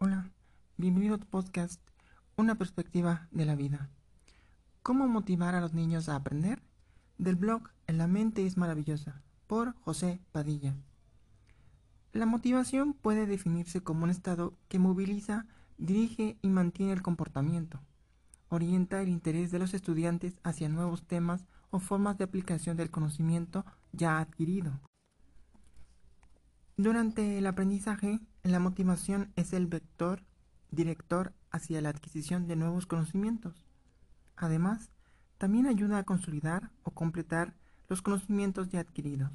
Hola, bienvenido a tu podcast Una perspectiva de la vida. ¿Cómo motivar a los niños a aprender? Del blog la mente es maravillosa, por José Padilla. La motivación puede definirse como un estado que moviliza, dirige y mantiene el comportamiento. Orienta el interés de los estudiantes hacia nuevos temas o formas de aplicación del conocimiento ya adquirido. Durante el aprendizaje, la motivación es el vector director hacia la adquisición de nuevos conocimientos. Además, también ayuda a consolidar o completar los conocimientos ya adquiridos.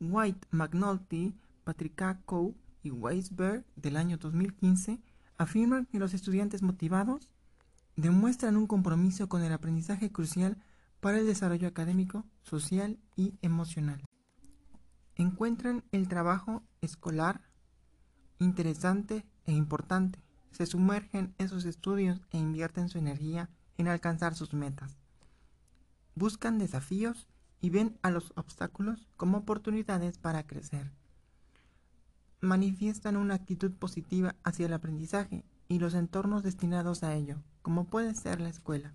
White, McNulty, Patrick Coe y Weisberg del año 2015 afirman que los estudiantes motivados demuestran un compromiso con el aprendizaje crucial para el desarrollo académico, social y emocional encuentran el trabajo escolar interesante e importante, se sumergen en sus estudios e invierten su energía en alcanzar sus metas. Buscan desafíos y ven a los obstáculos como oportunidades para crecer. Manifiestan una actitud positiva hacia el aprendizaje y los entornos destinados a ello, como puede ser la escuela.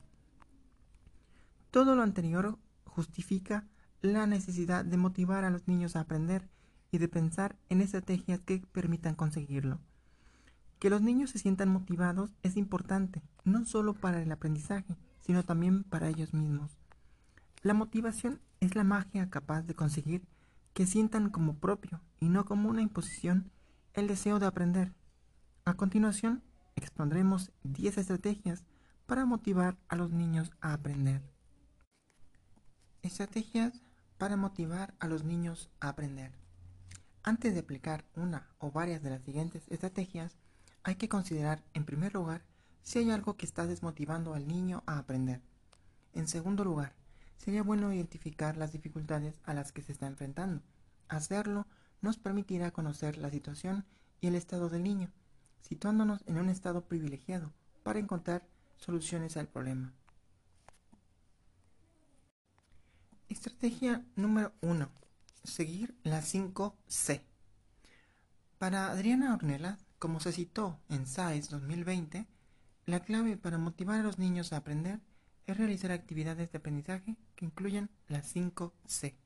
Todo lo anterior justifica la necesidad de motivar a los niños a aprender y de pensar en estrategias que permitan conseguirlo. Que los niños se sientan motivados es importante, no solo para el aprendizaje, sino también para ellos mismos. La motivación es la magia capaz de conseguir que sientan como propio y no como una imposición el deseo de aprender. A continuación, expondremos 10 estrategias para motivar a los niños a aprender. Estrategias para motivar a los niños a aprender. Antes de aplicar una o varias de las siguientes estrategias, hay que considerar en primer lugar si hay algo que está desmotivando al niño a aprender. En segundo lugar, sería bueno identificar las dificultades a las que se está enfrentando. Hacerlo nos permitirá conocer la situación y el estado del niño, situándonos en un estado privilegiado para encontrar soluciones al problema. Estrategia número 1. Seguir las 5 C. Para Adriana Ornella, como se citó en SAES 2020, la clave para motivar a los niños a aprender es realizar actividades de aprendizaje que incluyan las 5 C.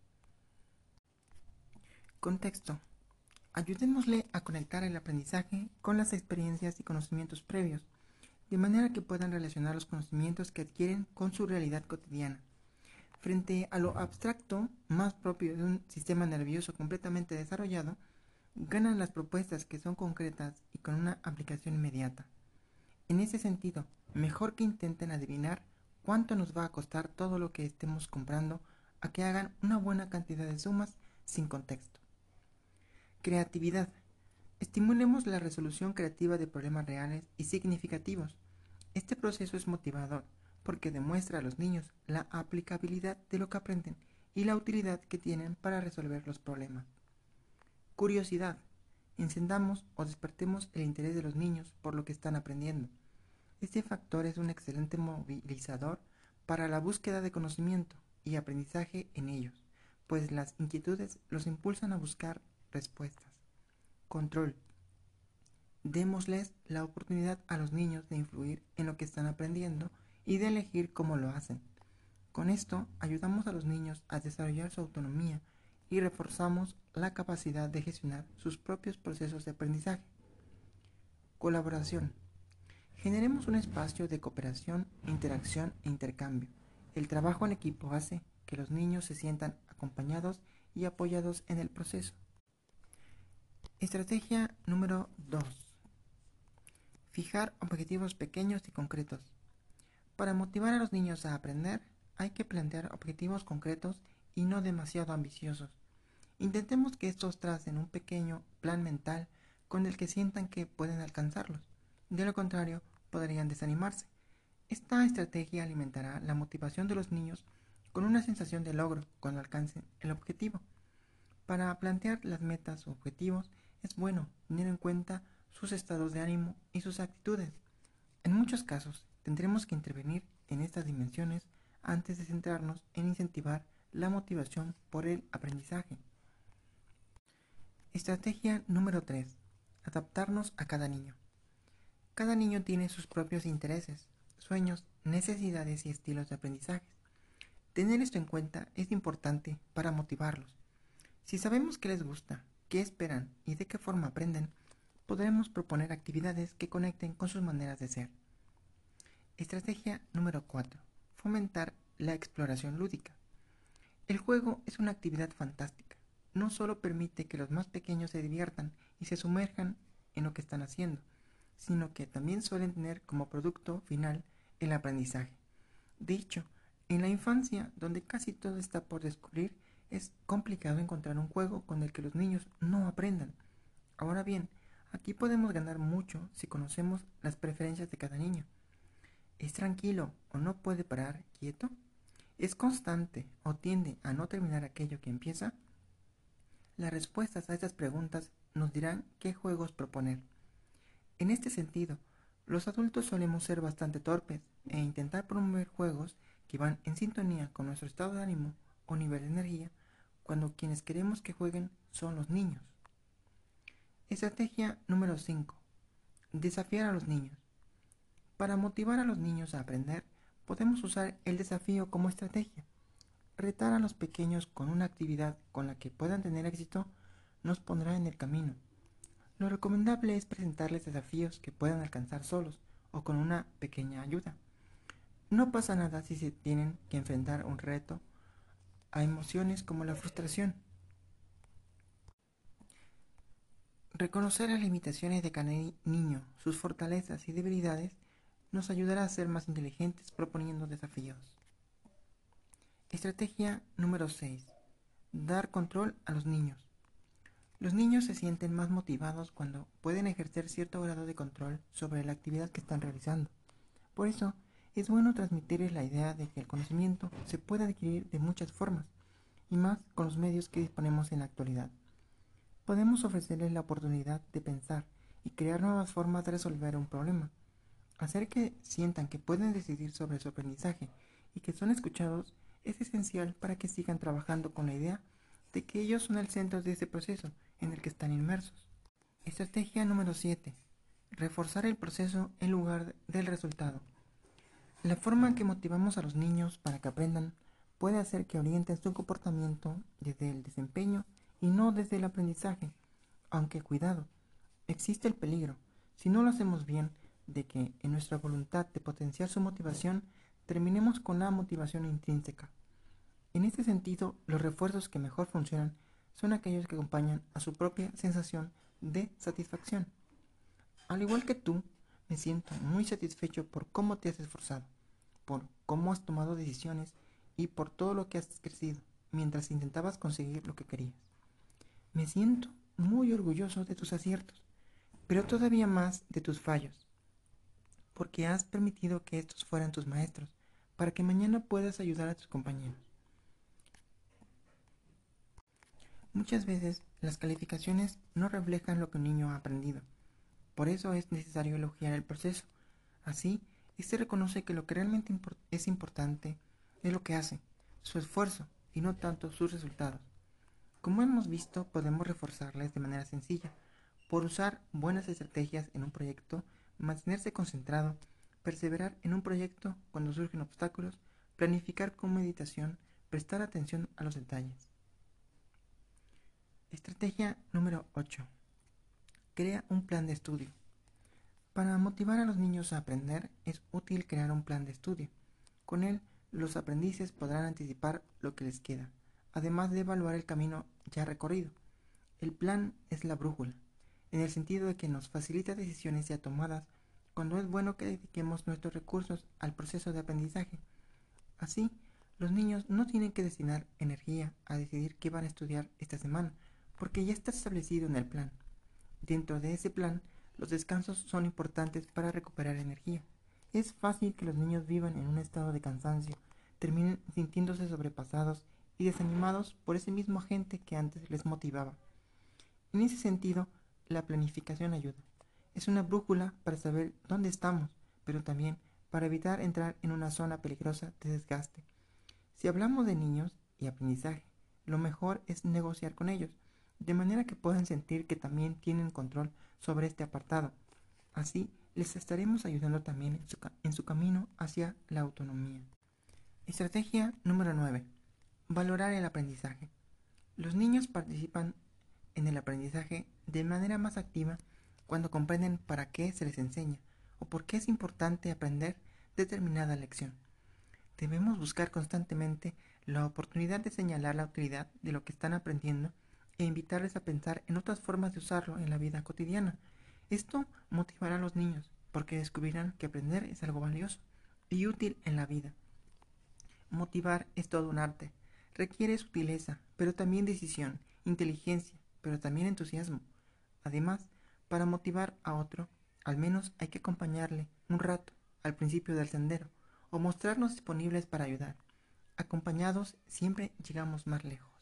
Contexto. Ayudémosle a conectar el aprendizaje con las experiencias y conocimientos previos, de manera que puedan relacionar los conocimientos que adquieren con su realidad cotidiana Frente a lo abstracto, más propio de un sistema nervioso completamente desarrollado, ganan las propuestas que son concretas y con una aplicación inmediata. En ese sentido, mejor que intenten adivinar cuánto nos va a costar todo lo que estemos comprando a que hagan una buena cantidad de sumas sin contexto. Creatividad. Estimulemos la resolución creativa de problemas reales y significativos. Este proceso es motivador porque demuestra a los niños la aplicabilidad de lo que aprenden y la utilidad que tienen para resolver los problemas. Curiosidad. Encendamos o despertemos el interés de los niños por lo que están aprendiendo. Este factor es un excelente movilizador para la búsqueda de conocimiento y aprendizaje en ellos, pues las inquietudes los impulsan a buscar respuestas. Control. Démosles la oportunidad a los niños de influir en lo que están aprendiendo y de elegir cómo lo hacen. Con esto ayudamos a los niños a desarrollar su autonomía y reforzamos la capacidad de gestionar sus propios procesos de aprendizaje. Colaboración. Generemos un espacio de cooperación, interacción e intercambio. El trabajo en equipo hace que los niños se sientan acompañados y apoyados en el proceso. Estrategia número 2. Fijar objetivos pequeños y concretos. Para motivar a los niños a aprender, hay que plantear objetivos concretos y no demasiado ambiciosos. Intentemos que estos tracen un pequeño plan mental con el que sientan que pueden alcanzarlos. De lo contrario, podrían desanimarse. Esta estrategia alimentará la motivación de los niños con una sensación de logro cuando alcancen el objetivo. Para plantear las metas o objetivos es bueno tener en cuenta sus estados de ánimo y sus actitudes. En muchos casos, Tendremos que intervenir en estas dimensiones antes de centrarnos en incentivar la motivación por el aprendizaje. Estrategia número 3. adaptarnos a cada niño. Cada niño tiene sus propios intereses, sueños, necesidades y estilos de aprendizaje. Tener esto en cuenta es importante para motivarlos. Si sabemos qué les gusta, qué esperan y de qué forma aprenden, podremos proponer actividades que conecten con sus maneras de ser. Estrategia número 4. Fomentar la exploración lúdica. El juego es una actividad fantástica. No solo permite que los más pequeños se diviertan y se sumerjan en lo que están haciendo, sino que también suelen tener como producto final el aprendizaje. De hecho, en la infancia, donde casi todo está por descubrir, es complicado encontrar un juego con el que los niños no aprendan. Ahora bien, aquí podemos ganar mucho si conocemos las preferencias de cada niño. ¿Es tranquilo o no puede parar quieto? ¿Es constante o tiende a no terminar aquello que empieza? Las respuestas a estas preguntas nos dirán qué juegos proponer. En este sentido, los adultos solemos ser bastante torpes e intentar promover juegos que van en sintonía con nuestro estado de ánimo o nivel de energía cuando quienes queremos que jueguen son los niños. Estrategia número 5. Desafiar a los niños. Para motivar a los niños a aprender, podemos usar el desafío como estrategia. Retar a los pequeños con una actividad con la que puedan tener éxito nos pondrá en el camino lo recomendable es presentarles desafíos que puedan alcanzar solos o con una pequeña ayuda. No pasa nada si se tienen que enfrentar un reto a emociones como la frustración. Reconocer las limitaciones de cada niño, sus fortalezas y debilidades, nos ayudará a ser más inteligentes proponiendo desafíos. Estrategia número 6. Dar control a los niños. Los niños se sienten más motivados cuando pueden ejercer cierto grado de control sobre la actividad que están realizando. Por eso, es bueno transmitirles la idea de que el conocimiento se puede adquirir de muchas formas, y más con los medios que disponemos en la actualidad. Podemos ofrecerles la oportunidad de pensar y crear nuevas formas de resolver un problema. Hacer que sientan que pueden decidir sobre su aprendizaje y que son escuchados es esencial para que sigan trabajando con la idea de que ellos son el centro de ese proceso en el que están inmersos. Estrategia número 7. Reforzar el proceso en lugar del resultado. La forma en que motivamos a los niños para que aprendan puede hacer que orienten su comportamiento desde el desempeño y no desde el aprendizaje. Aunque cuidado, existe el peligro, si no lo hacemos bien, de que en nuestra voluntad de potenciar su motivación terminemos con la motivación intrínseca. En este sentido, los refuerzos que mejor funcionan son aquellos que acompañan a su propia sensación de satisfacción. Al igual que tú, me siento muy satisfecho por cómo te has esforzado, por cómo has tomado decisiones y por todo lo que has crecido mientras intentabas conseguir lo que querías. Me siento muy orgulloso de tus aciertos, pero todavía más de tus fallos, porque has permitido que estos fueran tus maestros, para que mañana puedas ayudar a tus compañeros. Muchas veces las calificaciones no reflejan lo que un niño ha aprendido. Por eso es necesario elogiar el proceso. Así, éste reconoce que lo que realmente es importante es lo que hace, su esfuerzo, y no tanto sus resultados. Como hemos visto, podemos reforzarles de manera sencilla, por usar buenas estrategias en un proyecto, mantenerse concentrado, perseverar en un proyecto cuando surgen obstáculos, planificar con meditación, prestar atención a los detalles. Estrategia número 8. Crea un plan de estudio. Para motivar a los niños a aprender es útil crear un plan de estudio. Con él, los aprendices podrán anticipar lo que les queda, además de evaluar el camino ya recorrido. El plan es la brújula, en el sentido de que nos facilita decisiones ya tomadas cuando es bueno que dediquemos nuestros recursos al proceso de aprendizaje. Así, los niños no tienen que destinar energía a decidir qué van a estudiar esta semana, porque ya está establecido en el plan. Dentro de ese plan, los descansos son importantes para recuperar energía. Es fácil que los niños vivan en un estado de cansancio, terminen sintiéndose sobrepasados y desanimados por ese mismo agente que antes les motivaba. En ese sentido, la planificación ayuda. Es una brújula para saber dónde estamos, pero también para evitar entrar en una zona peligrosa de desgaste. Si hablamos de niños y aprendizaje, lo mejor es negociar con ellos, de manera que puedan sentir que también tienen control sobre este apartado. Así, les estaremos ayudando también en su, camino hacia la autonomía. Estrategia número 9. Valorar el aprendizaje. Los niños participan en el aprendizaje de manera más activa cuando comprenden para qué se les enseña o por qué es importante aprender determinada lección. Debemos buscar constantemente la oportunidad de señalar la utilidad de lo que están aprendiendo e invitarles a pensar en otras formas de usarlo en la vida cotidiana. Esto motivará a los niños porque descubrirán que aprender es algo valioso y útil en la vida. Motivar es todo un arte. Requiere sutileza, pero también decisión, inteligencia, pero también entusiasmo. Además, para motivar a otro, al menos hay que acompañarle un rato al principio del sendero o mostrarnos disponibles para ayudar. Acompañados siempre llegamos más lejos.